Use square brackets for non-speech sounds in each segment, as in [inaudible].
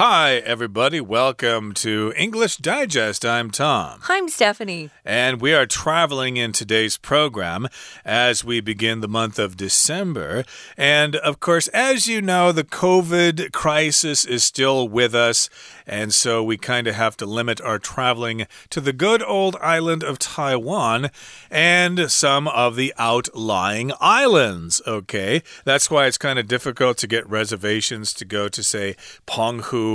Hi, everybody. Welcome to English Digest. I'm Tom. I'm Stephanie. And we are traveling in today's program as we begin the month of December. And of course, as you know, the COVID crisis is still with us. And so we kind of have to limit our traveling to the good old island of Taiwan and some of the outlying islands. Okay. That's why it's kind of difficult to get reservations to go to, say, Penghu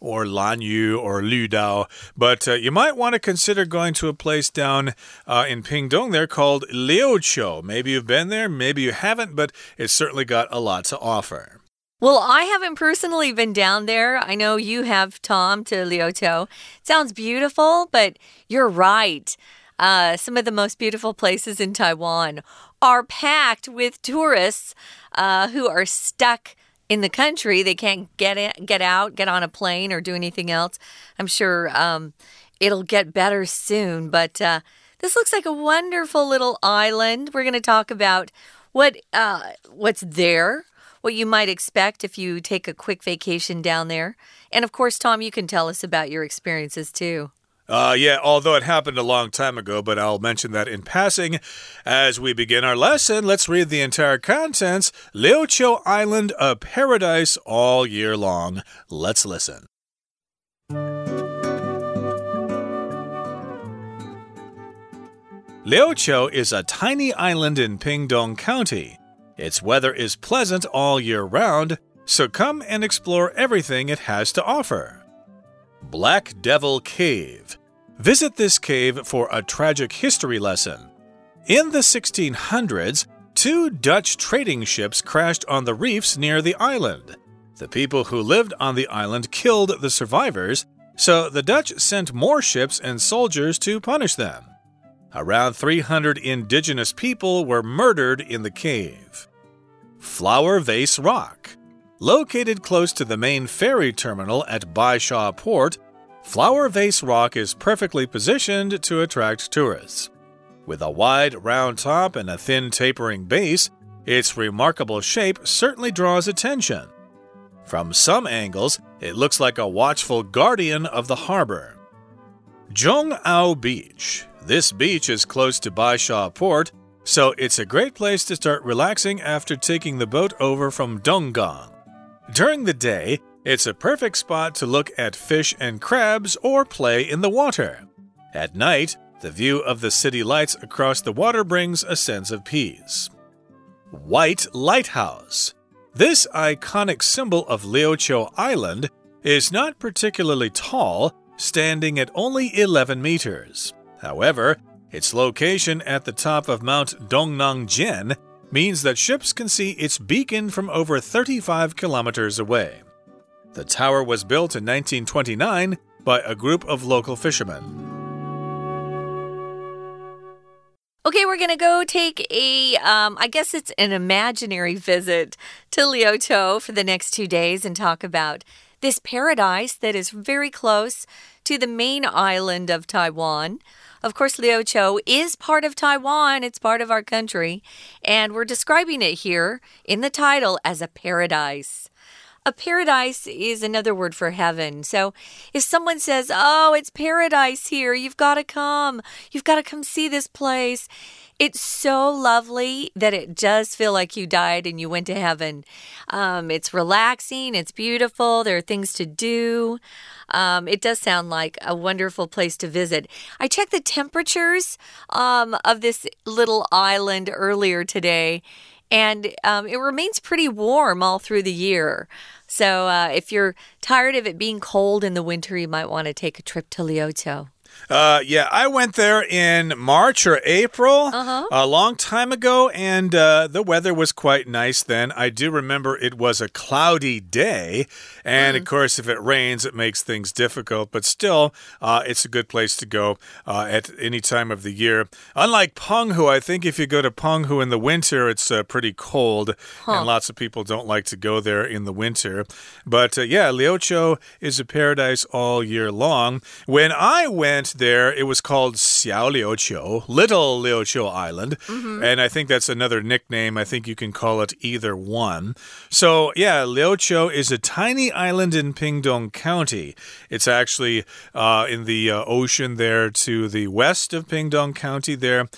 or Lanyu or Ludao. But uh, you might want to consider going to a place down uh, in Pingdong there called Liuqiu. Maybe you've been there, maybe you haven't, but it's certainly got a lot to offer. Well, I haven't personally been down there. I know you have, Tom, to Liuqiu. Sounds beautiful, but you're right. Uh, some of the most beautiful places in Taiwan are packed with tourists uh, who are stuck in the country. They can't get in, get out, get on a plane, or do anything else. I'm sure um, it'll get better soon. But uh, this looks like a wonderful little island. We're going to talk about what uh, what's there, what you might expect if you take a quick vacation down there, and of course, Tom, you can tell us about your experiences too. Uh, yeah, although it happened a long time ago, but I'll mention that in passing. As we begin our lesson, let's read the entire contents. Liuqiu Island, a paradise all year long. Let's listen. Liuqiu is a tiny island in Pingdong County. Its weather is pleasant all year round, so come and explore everything it has to offer. Black Devil Cave. Visit this cave for a tragic history lesson. In the 1600s, two Dutch trading ships crashed on the reefs near the island. The people who lived on the island killed the survivors, so the Dutch sent more ships and soldiers to punish them. Around 300 indigenous people were murdered in the cave. Flower Vase Rock. Located close to the main ferry terminal at Bai Sha Port, Flower Vase Rock is perfectly positioned to attract tourists. With a wide, round top and a thin, tapering base, its remarkable shape certainly draws attention. From some angles, it looks like a watchful guardian of the harbor. Zhongao Beach. This beach is close to Baisha Port, so it's a great place to start relaxing after taking the boat over from Donggang. During the day, it's a perfect spot to look at fish and crabs or play in the water. At night, the view of the city lights across the water brings a sense of peace. White Lighthouse. This iconic symbol of Liuqiu Island is not particularly tall, standing at only 11 meters. However, its location at the top of Mount Dongnangjian means that ships can see its beacon from over 35 kilometers away. The tower was built in 1929 by a group of local fishermen. Okay, we're going to go take a, um, I guess it's an imaginary visit to Liuqiu for the next two days and talk about this paradise that is very close to the main island of Taiwan. Of course, Liuqiu is part of Taiwan, it's part of our country, and we're describing it here in the title as a paradise. A paradise is another word for heaven. So if someone says, Oh, it's paradise here, you've got to come, you've got to come see this place. It's so lovely that it does feel like you died and you went to heaven. Um, it's relaxing, it's beautiful, there are things to do. Um, it does sound like a wonderful place to visit. I checked the temperatures um, of this little island earlier today, and um, it remains pretty warm all through the year. So uh, if you're tired of it being cold in the winter, you might want to take a trip to Liuqiu. Uh, yeah, I went there in March or April uh -huh. a long time ago, and uh, the weather was quite nice then. I do remember it was a cloudy day, and mm. of course, if it rains, it makes things difficult, but still, uh, it's a good place to go uh, at any time of the year. Unlike Penghu, I think if you go to Penghu in the winter, it's uh, pretty cold, huh. and lots of people don't like to go there in the winter. But uh, yeah, Liuqiu is a paradise all year long. When I went, went there, it was called Xiao Liuqiu, Little Liuqiu Island. Mm -hmm. And I think that's another nickname. I think you can call it either one. So, yeah, Liuqiu is a tiny island in Pingdong County. It's actually uh, in the uh, ocean there to the west of Pingdong County there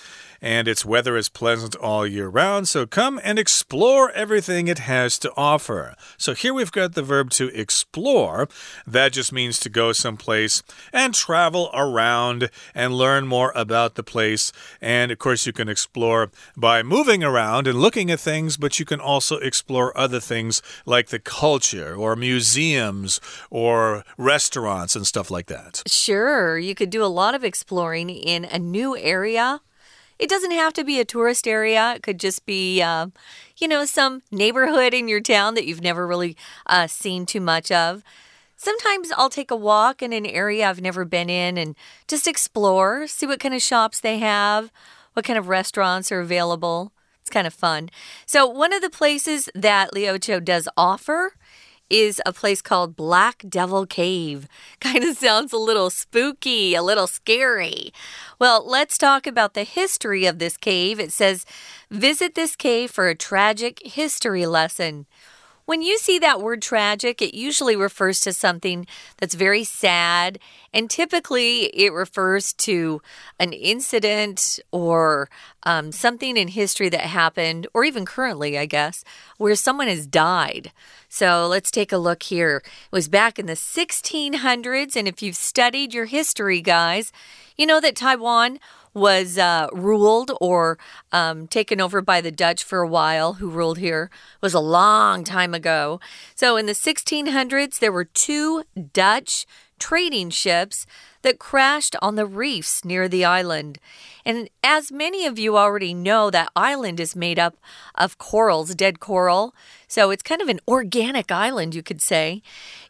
and its weather is pleasant all year round. So come and explore everything it has to offer. So here we've got the verb to explore. That just means to go someplace and travel around and learn more about the place. And of course, you can explore by moving around and looking at things, but you can also explore other things like the culture or museums or restaurants and stuff like that. Sure, you could do a lot of exploring in a new area it doesn't have to be a tourist area. It could just be, uh, you know, some neighborhood in your town that you've never really uh, seen too much of. Sometimes I'll take a walk in an area I've never been in and just explore, see what kind of shops they have, what kind of restaurants are available. It's kind of fun. So, one of the places that Liuqiu does offer is a place called Black Devil Cave. [laughs] Kind of sounds a little spooky, a little scary. Well, let's talk about the history of this cave. It says, visit this cave for a tragic history lesson. When you see that word tragic, it usually refers to something that's very sad, and typically it refers to an incident or um, something in history that happened, or even currently, I guess, where someone has died. So let's take a look here. It was back in the 1600s, and if you've studied your history, guys, you know that Taiwan was uh, ruled or um, taken over by the Dutch for a while, who ruled here, it was a long time ago. So in the 1600s, there were two Dutch trading ships that crashed on the reefs near the island. And as many of you already know, that island is made up of corals, dead coral. So it's kind of an organic island, you could say.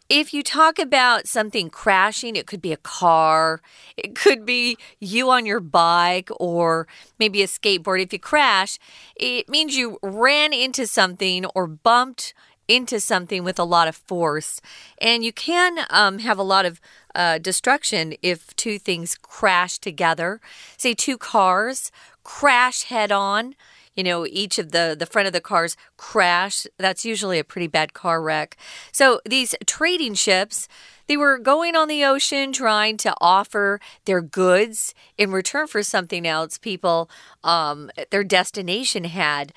If you talk about something crashing, it could be a car, it could be you on your bike, or maybe a skateboard. If you crash, it means you ran into something or bumped into something with a lot of force. And you can um, have a lot of uh, destruction if two things crash together. Say, two cars crash head on you know, each of the the front of the cars crash. That's usually a pretty bad car wreck. So these trading ships, they were going on the ocean trying to offer their goods in return for something else people um, their destination had.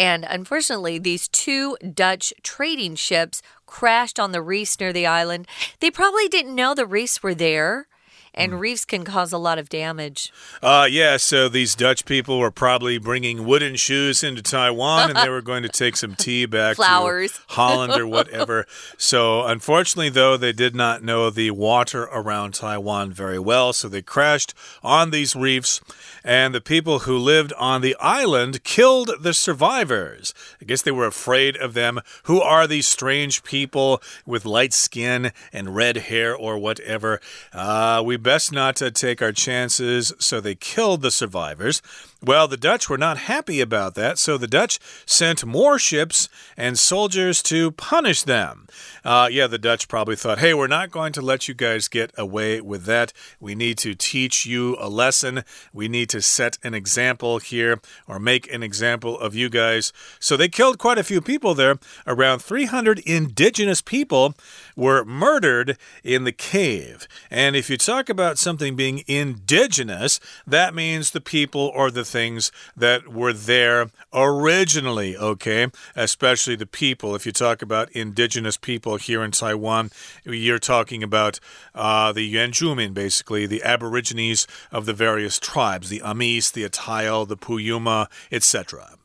And unfortunately, these two Dutch trading ships crashed on the reefs near the island. They probably didn't know the reefs were there and mm. reefs can cause a lot of damage. Uh, yeah, so these Dutch people were probably bringing wooden shoes into Taiwan and they were going to take some [laughs] tea back Flowers. to Holland or whatever. [laughs] so, unfortunately, though, they did not know the water around Taiwan very well, so they crashed on these reefs, and the people who lived on the island killed the survivors. I guess they were afraid of them. Who are these strange people with light skin and red hair or whatever? Uh, we best not to take our chances, so they killed the survivors. Well, the Dutch were not happy about that, so the Dutch sent more ships and soldiers to punish them. Uh, yeah, the Dutch probably thought, hey, we're not going to let you guys get away with that. We need to teach you a lesson. We need to set an example here or make an example of you guys. So they killed quite a few people there. Around 300 indigenous people were murdered in the cave. And if you talk about something being indigenous, that means the people or the things that were there originally, okay? Especially the people. If you talk about indigenous people here in Taiwan, you're talking about uh, the Yuanzhumin, basically, the aborigines of the various tribes the Amis, the Atayal, the Puyuma, etc.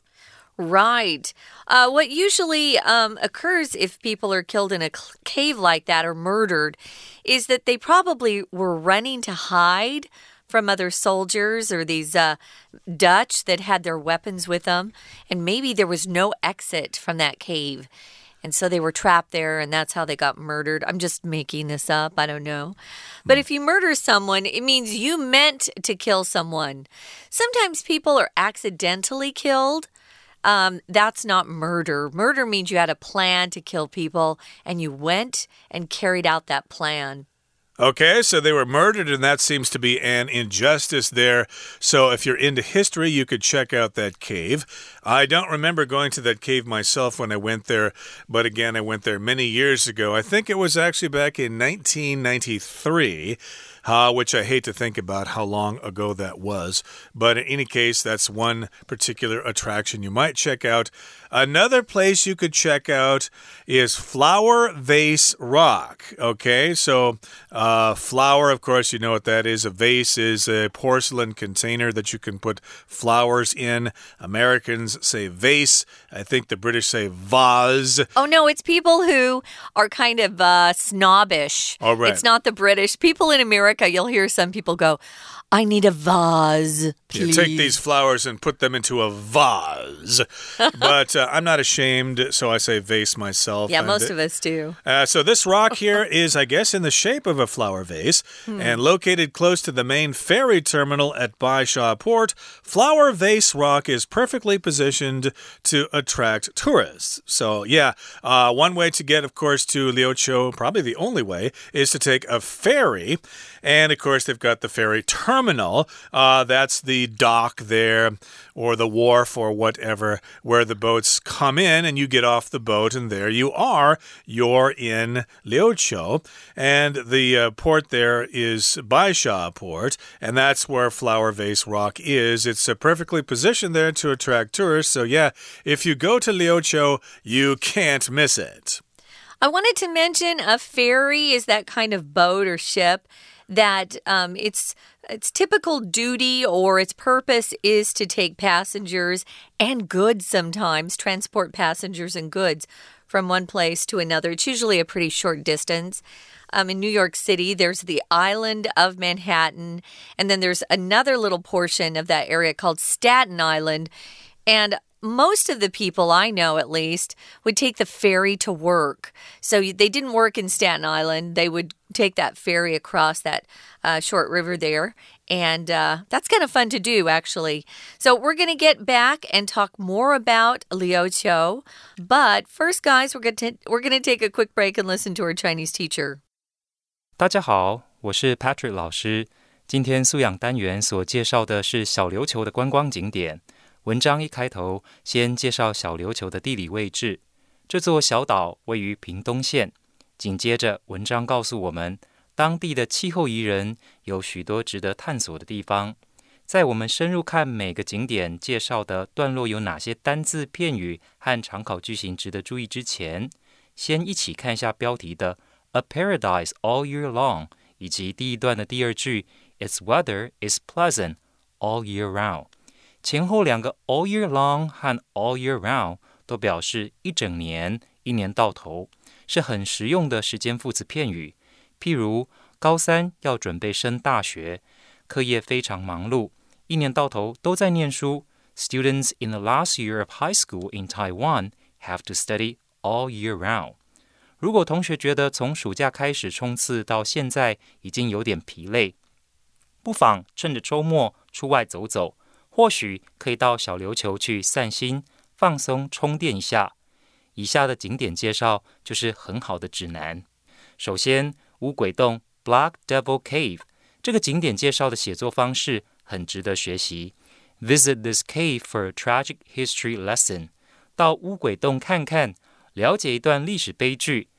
Right. Uh, what usually um, occurs if people are killed in a cave like that or murdered is that they probably were running to hide from other soldiers or these uh, Dutch that had their weapons with them. And maybe there was no exit from that cave. And so they were trapped there, and that's how they got murdered. I'm just making this up. I don't know. But if you murder someone, it means you meant to kill someone. Sometimes people are accidentally killed. Um, that's not murder. Murder means you had a plan to kill people and you went and carried out that plan. Okay, so they were murdered, and that seems to be an injustice there. So, if you're into history, you could check out that cave. I don't remember going to that cave myself when I went there, but again, I went there many years ago. I think it was actually back in 1993 uh, which I hate to think about how long ago that was. But in any case, that's one particular attraction you might check out. Another place you could check out is Flower Vase Rock. Okay, so uh, flower, of course, you know what that is. A vase is a porcelain container that you can put flowers in. Americans say vase. I think the British say vase. Oh, no, it's people who are kind of uh, snobbish. All right. It's not the British. People in America, you'll hear some people go, I need a vase, please. Yeah, take these flowers and put them into a vase. [laughs] but uh, I'm not ashamed, so I say vase myself. Yeah, and most of us do. Uh, so this rock here [laughs] is, I guess, in the shape of a flower vase Hmm. and located close to the main ferry terminal at Baisha Port. Flower Vase Rock is perfectly positioned to attract tourists. So yeah, uh, one way to get, of course, to Liuqiu, probably the only way, is to take a ferry. And of course, they've got the ferry terminal. Uh, that's the dock there, or the wharf, or whatever, where the boats come in, and you get off the boat, and there you are. You're in Liuqiu, and the uh, port there is Baisha Port, and that's where Flower Vase Rock is. It's uh, perfectly positioned there to attract tourists. So yeah, if you go to Liuqiu, you can't miss it. I wanted to mention a ferry is that kind of boat or ship that um, its its typical duty or its purpose is to take passengers and goods sometimes transport passengers and goods from one place to another. It's usually a pretty short distance. Um, in New York City, there's the island of Manhattan, and then there's another little portion of that area called Staten Island. And most of the people I know, at least, would take the ferry to work. So they didn't work in Staten Island. They would take that ferry across that uh, short river there. And uh, that's kind of fun to do, actually. So we're going to get back and talk more about Liuqiu. But first, guys, we're going to we're going to take a quick break and listen to our Chinese teacher. 大家好，我是 Patrick 老师。今天素养单元所介绍的是小琉球的观光景点。文章一开头，先介绍小琉球的地理位置。这座小岛位于屏东县。紧接着，文章告诉我们，当地的气候宜人，有许多值得探索的地方。在我们深入看每个景点介绍的段落有哪些单字、片语和常考句型值得注意之前，先一起看一下标题的 "A paradise all year long"，以及第一段的第二句 "Its weather is pleasant all year round"。前后两个 all year long 和 all year round 都表示一整年、一年到头，是很实用的时间副词片语。譬如高三要准备升大学，课业非常忙碌，一年到头都在念书。Students in the last year of high school in Taiwan have to study all year round。如果同学觉得从暑假开始冲刺到现在已经有点疲累，不妨趁着周末出外走走。或许可以到小琉球去散心、放松、充电一下。以下的景点介绍就是很好的指南。首先，乌鬼洞 （Black Devil Cave） 这个景点介绍的写作方式很值得学习。Visit this cave for a tragic history lesson。到乌鬼洞看看，了解一段历史悲剧。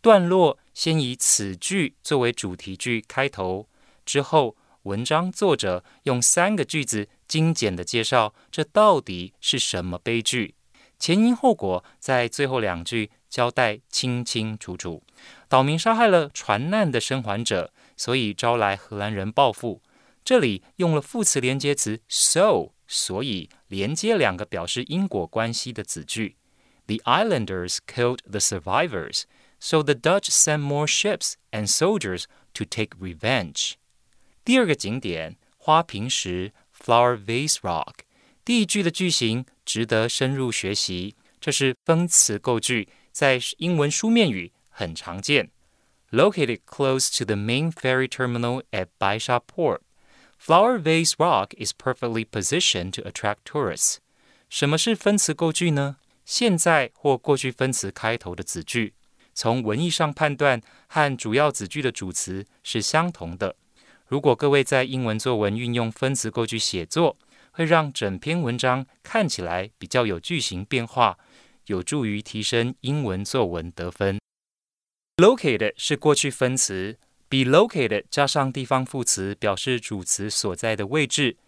段落先以此句作为主题句开头，之后文章作者用三个句子。精简的介绍，这到底是什么悲剧？前因后果在最后两句交代清清楚楚。岛民杀害了船难的生还者，所以招来荷兰人报复。这里用了副词连接词 so，所以连接两个表示因果关系的子句。The islanders killed the survivors, so the Dutch sent more ships and soldiers to take revenge。第二个景点花瓶石。Flower Vase Rock，第一句的句型值得深入学习。这是分词构句，在英文书面语很常见。Located close to the main ferry terminal at Baisha Port, Flower Vase Rock is perfectly positioned to attract tourists. 什么是分词构句呢？现在或过去分词开头的子句， 从文意上判断和主要子句的主词是相同的。 如果各位在英文作文运用分词构句写作，会让整篇文章看起来比较有句型变化，有助于提升英文作文得分。Located 是过去分词，be located 加上地方副词表示主词所在的位置。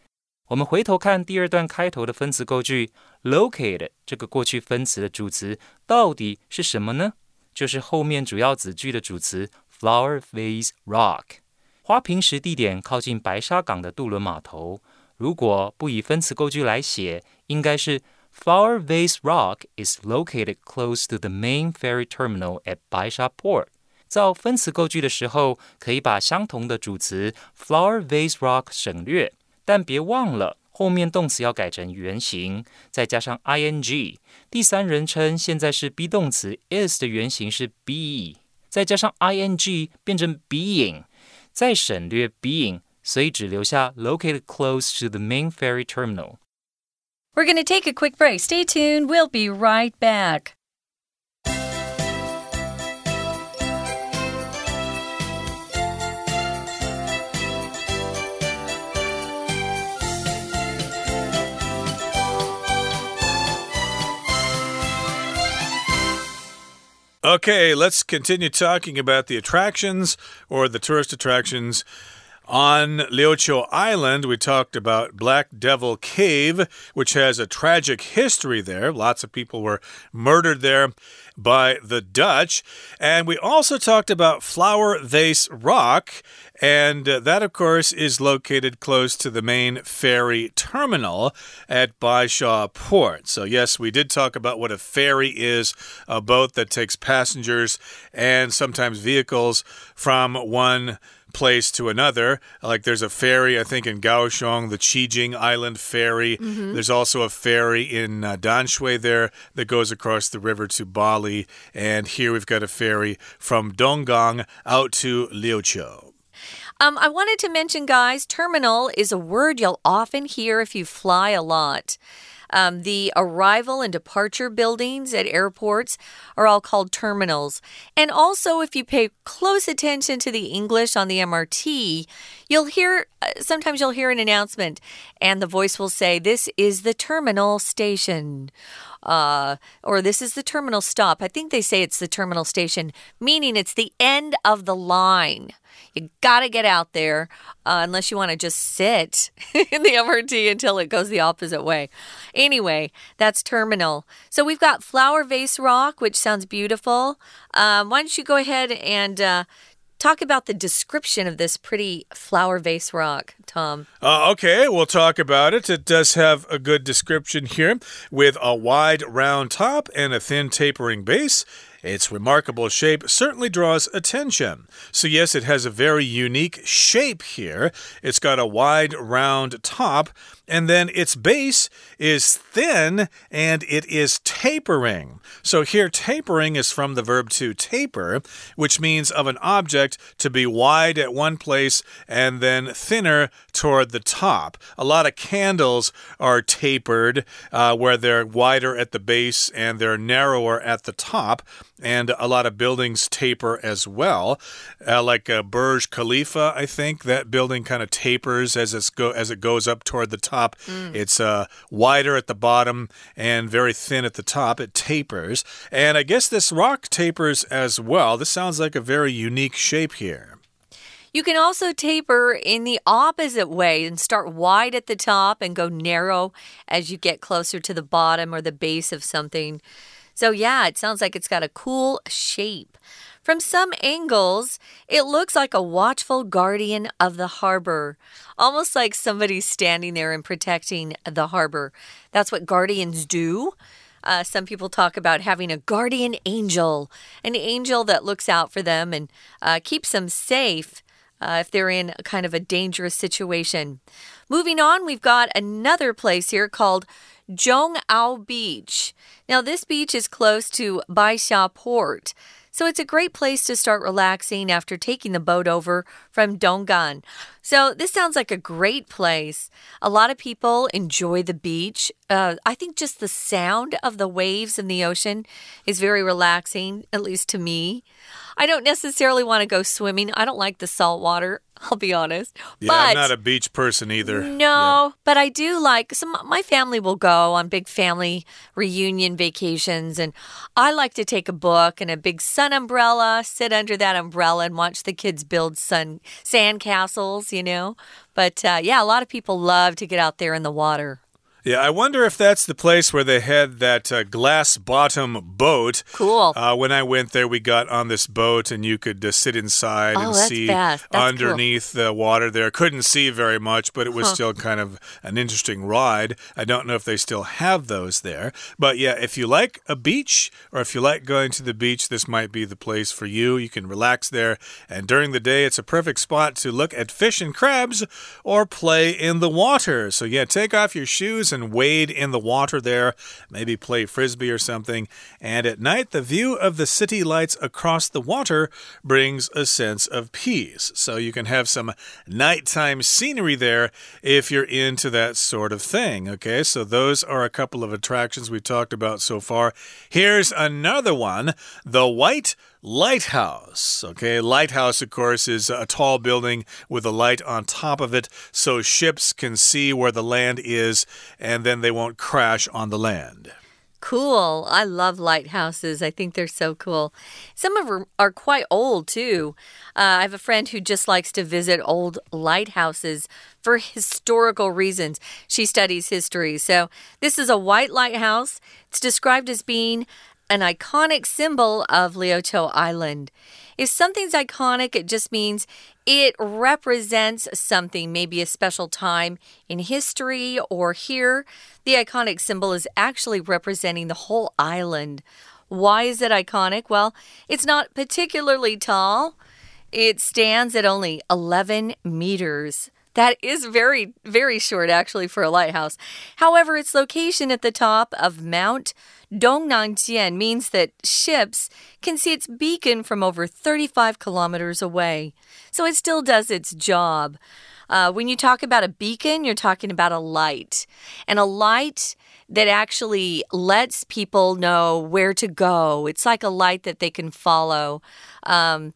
我们回头看第二段开头的分词构句，located 这个过去分词的主词到底是什么呢？就是后面主要子句的主词 flower vase rock。花瓶石地点靠近白沙港的渡轮码头。如果不以分词构句来写，应该是 Flower Vase Rock is located close to the main ferry terminal at Baisha Port。造分词构句的时候，可以把相同的主词 Flower Vase Rock 省略，但别忘了后面动词要改成原形，再加上 ing。第三人称现在是 be 动词 is 的原形是 be，再加上 ing 变成 being。再省略 being，所以只留下 located close to the main ferry terminal. We're going to take a quick break. Stay tuned. We'll be right back. Okay, let's continue talking about the attractions or the tourist attractions. On Liuqiu Island, we talked about Black Devil Cave, which has a tragic history there. Lots of people were murdered there by the Dutch. And we also talked about Flower Vase Rock. And uh, that, of course, is located close to the main ferry terminal at Baisha Port. So, yes, we did talk about what a ferry is a boat that takes passengers and sometimes vehicles from one place to another. Like there's a ferry, I think, in Kaohsiung, the Qijing Island Ferry. Mm -hmm. There's also a ferry in uh, Danshui there that goes across the river to Bali. And here we've got a ferry from Donggang out to Liuqiu. Um, I wanted to mention, guys, terminal is a word you'll often hear if you fly a lot. Um, the arrival and departure buildings at airports are all called terminals. And also, if you pay close attention to the English on the MRT, you'll hear uh, sometimes you'll hear an announcement, and the voice will say, This is the terminal station. Uh, or this is the terminal stop. I think they say it's the terminal station, meaning it's the end of the line. You got to get out there uh, unless you want to just sit [laughs] in the MRT until it goes the opposite way. Anyway, that's terminal. So we've got Flower Vase Rock, which sounds beautiful. Um, why don't you go ahead and uh, talk about the description of this pretty flower vase rock, Tom. Uh, okay, we'll talk about it. It does have a good description here with a wide round top and a thin tapering base. Its remarkable shape certainly draws attention. So, yes, it has a very unique shape here. It's got a wide, round top, and then its base is thin and it is tapering. So, here, tapering is from the verb to taper, which means of an object to be wide at one place and then thinner toward the top. A lot of candles are tapered, uh, where they're wider at the base and they're narrower at the top and a lot of buildings taper as well. Uh, like uh, Burj Khalifa, I think that building kind of tapers as it's go as it goes up toward the top. Mm. It's uh, wider at the bottom and very thin at the top. It tapers, and I guess this rock tapers as well. This sounds like a very unique shape here. You can also taper in the opposite way and start wide at the top and go narrow as you get closer to the bottom or the base of something. So, yeah, it sounds like it's got a cool shape. From some angles, it looks like a watchful guardian of the harbor, almost like somebody standing there and protecting the harbor. That's what guardians do. Uh, some people talk about having a guardian angel, an angel that looks out for them and uh, keeps them safe uh, if they're in kind of a dangerous situation. Moving on, we've got another place here called Zhongao Beach. Now, this beach is close to Baisha Port. So it's a great place to start relaxing after taking the boat over from Donggang. So this sounds like a great place. A lot of people enjoy the beach. Uh, I think just the sound of the waves in the ocean is very relaxing, at least to me. I don't necessarily want to go swimming. I don't like the salt water. [laughs] I'll be honest. Yeah, but I'm not a beach person either. No, Yeah. but I do like some my family will go on big family reunion vacations and I like to take a book and a big sun umbrella, sit under that umbrella and watch the kids build sun sand castles, you know. But uh, yeah, a lot of people love to get out there in the water. Yeah, I wonder if that's the place where they had that uh, glass bottom boat. Cool. Uh, when I went there, we got on this boat and you could uh, sit inside Oh, and see. That's cool. underneath the water there. Couldn't see very much, but it was still kind of an interesting ride. I don't know if they still have those there. But yeah, if you like a beach or if you like going to the beach, this might be the place for you. You can relax there. And during the day, it's a perfect spot to look at fish and crabs or play in the water. So yeah, take off your shoes and wade in the water there. Maybe play frisbee or something. And at night, the view of the city lights across the water brings a sense of peace. So you can have some nighttime scenery there if you're into that sort of thing. Okay, so those are a couple of attractions we've talked about so far. Here's another one the White Lighthouse. Okay, lighthouse, of course, is a tall building with a light on top of it so ships can see where the land is and then they won't crash on the land. Cool. I love lighthouses. I think they're so cool. Some of them are quite old, too. Uh, I have a friend who just likes to visit old lighthouses for historical reasons. She studies history. So, this is a white lighthouse. It's described as being an iconic symbol of Liuqiu Island. If something's iconic, it just means it represents something, maybe a special time in history or here. The iconic symbol is actually representing the whole island. Why is it iconic? Well, it's not particularly tall. It stands at only 11 meters. That is very, very short, actually, for a lighthouse. However, its location at the top of Mount Dongnangjian means that ships can see its beacon from over 35 kilometers away. So it still does its job. Uh, when you talk about a beacon, you're talking about a light. And a light that actually lets people know where to go. It's like a light that they can follow. Um,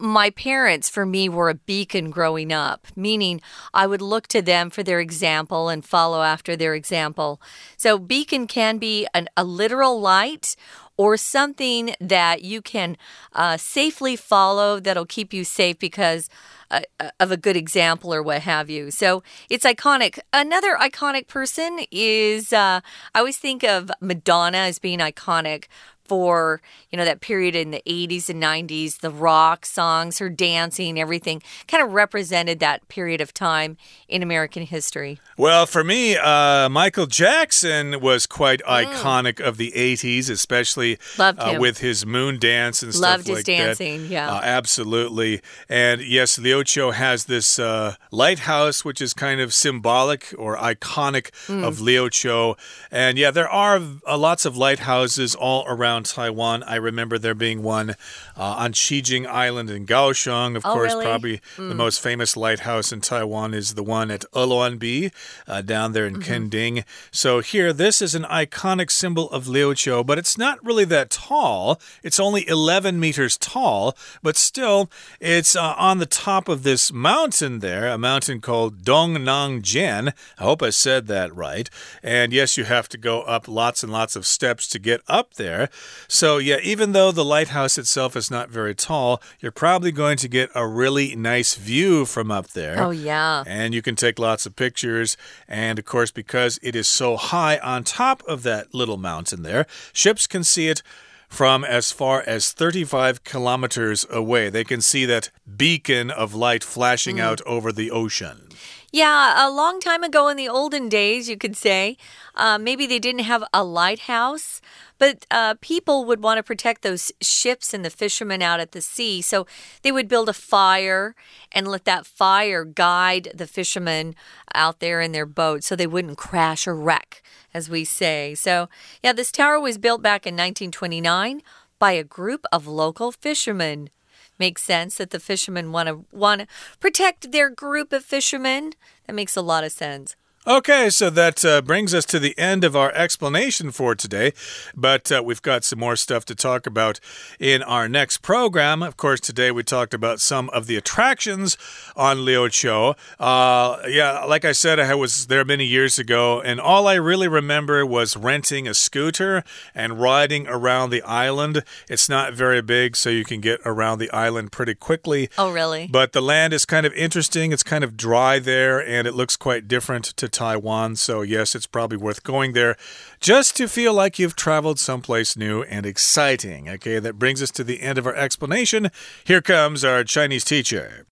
my parents, for me, were a beacon growing up, meaning I would look to them for their example and follow after their example. So, beacon can be an, a literal light or something that you can uh, safely follow that'll keep you safe because uh, of a good example or what have you. So it's iconic. Another iconic person is uh, I always think of Madonna as being iconic for you know that period in the 80s and 90s the rock songs her dancing everything kind of represented that period of time in american history Well, for me, uh, Michael Jackson was quite Mm. iconic of the 80s, especially Loved uh, with his moon dance and Loved stuff his like dancing, that. yeah. Uh, absolutely. And yes, Liuqiu has this uh, lighthouse, which is kind of symbolic or iconic Mm. of Liuqiu. And yeah, there are uh, lots of lighthouses all around Taiwan. I remember there being one uh, on Qijing Island in Kaohsiung. Of Oh, course, really? Mm. probably the most famous lighthouse in Taiwan is the one at Eluanbi, uh, down there in Mm-hmm. Kending. So here, this is an iconic symbol of Liuqiu, but it's not really that tall. It's only 11 meters tall, but still, it's uh, on the top of this mountain there, a mountain called Dongnangjian. I hope I said that right. And yes, you have to go up lots and lots of steps to get up there. So yeah, even though the lighthouse itself is not very tall, you're probably going to get a really nice view from up there. oh yeah And you can take lots of pictures. And of course, because it is so high on top of that little mountain there, ships can see it from as far as 35 kilometers away. They can see that beacon of light flashing out over the ocean. Yeah, a long time ago in the olden days, you could say, uh, maybe they didn't have a lighthouse, but uh, people would want to protect those ships and the fishermen out at the sea. So they would build a fire and let that fire guide the fishermen out there in their boat so they wouldn't crash or wreck, as we say. So, yeah, this tower was built back in 1929. by a group of local fishermen. Makes sense that the fishermen want to want to protect their group of fishermen. That makes a lot of sense. Okay, so that uh, brings us to the end of our explanation for today. But uh, we've got some more stuff to talk about in our next program. Of course, today we talked about some of the attractions on Liuqiu. Uh, yeah, like I said, I was there many years ago, and all I really remember was renting a scooter and riding around the island. It's not very big, so you can get around the island pretty quickly. Oh, really? But the land is kind of interesting. It's kind of dry there, and it looks quite different to Taiwan. So, yes, it's probably worth going there just to feel like you've traveled someplace new and exciting. Okay, that brings us to the end of our explanation. Here comes our Chinese teacher.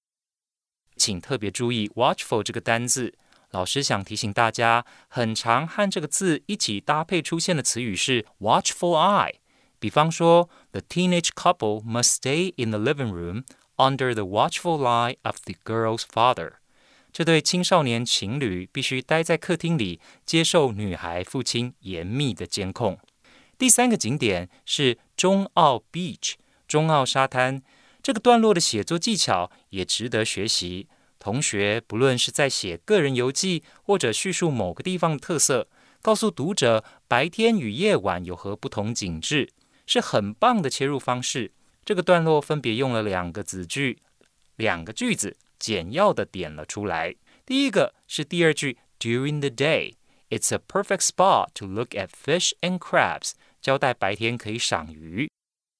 请特别注意 “watchful” 这个单字。老师想提醒大家，很常和这个字一起搭配出现的词语是 “watchful eye”。比方说，The teenage couple must stay in the living room under the watchful eye of the girl's father. 这对青少年情侣必须待在客厅里，接受女孩父亲严密的监控。第三个景点是中澳 Beach，中澳沙滩。这个段落的写作技巧也值得学习。同学不论是在写个人游记，或者叙述某个地方的特色，告诉读者白天与夜晚有何不同景致，是很棒的切入方式。这个段落分别用了两个子句，两个句子。简要的点了出来。第一个是第二句，During the day, it's a perfect spot to look at fish and crabs，交代白天可以赏鱼。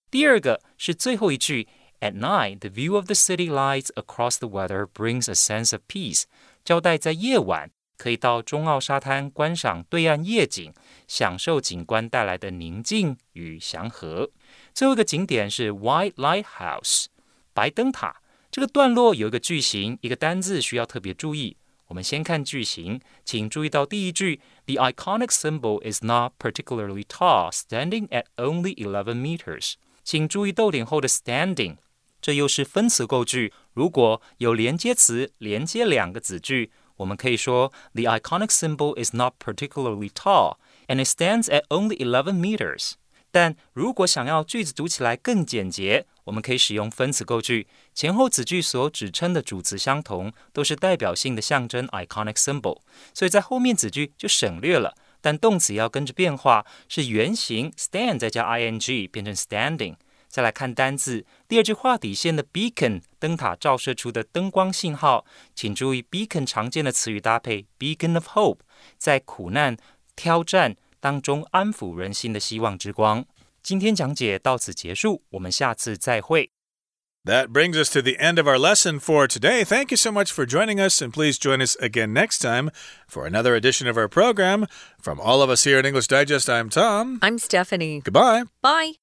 第二个是最后一句，At night, the view of the city lights across the water brings a sense of peace，交代在夜晚可以到中澳沙滩观赏对岸夜景，享受景观带来的宁静与祥和。最后一个景点是 White Lighthouse，白灯塔。 这个段落有一个句型，一个单字需要特别注意。我们先看句型，请注意到第一句：The iconic symbol is not particularly tall, standing at only eleven meters。请注意逗点后的 standing，这又是分词构句。如果有连接词连接两个子句，我们可以说 The iconic symbol is not particularly tall, and it stands at only eleven meters。 但如果想要句子读起来更简洁，我们可以使用分词构句，前后子句所指称的主词相同，都是代表性的象征 （iconic symbol），所以在后面子句就省略了。但动词要跟着变化，是原形 stand 再加 ing 变成 standing。再来看单字，第二句话底线的 beacon 灯塔照射出的灯光信号，请注意 beacon 常见的词语搭配 beacon of hope，在苦难挑战当中安抚人心的希望之光。今天讲解到此结束，我们下次再会。That brings us to the end of our lesson for today. Thank you so much for joining us, and please join us again next time for another edition of our program. From all of us here at English Digest, I'm Tom. I'm Stephanie. Goodbye. Bye.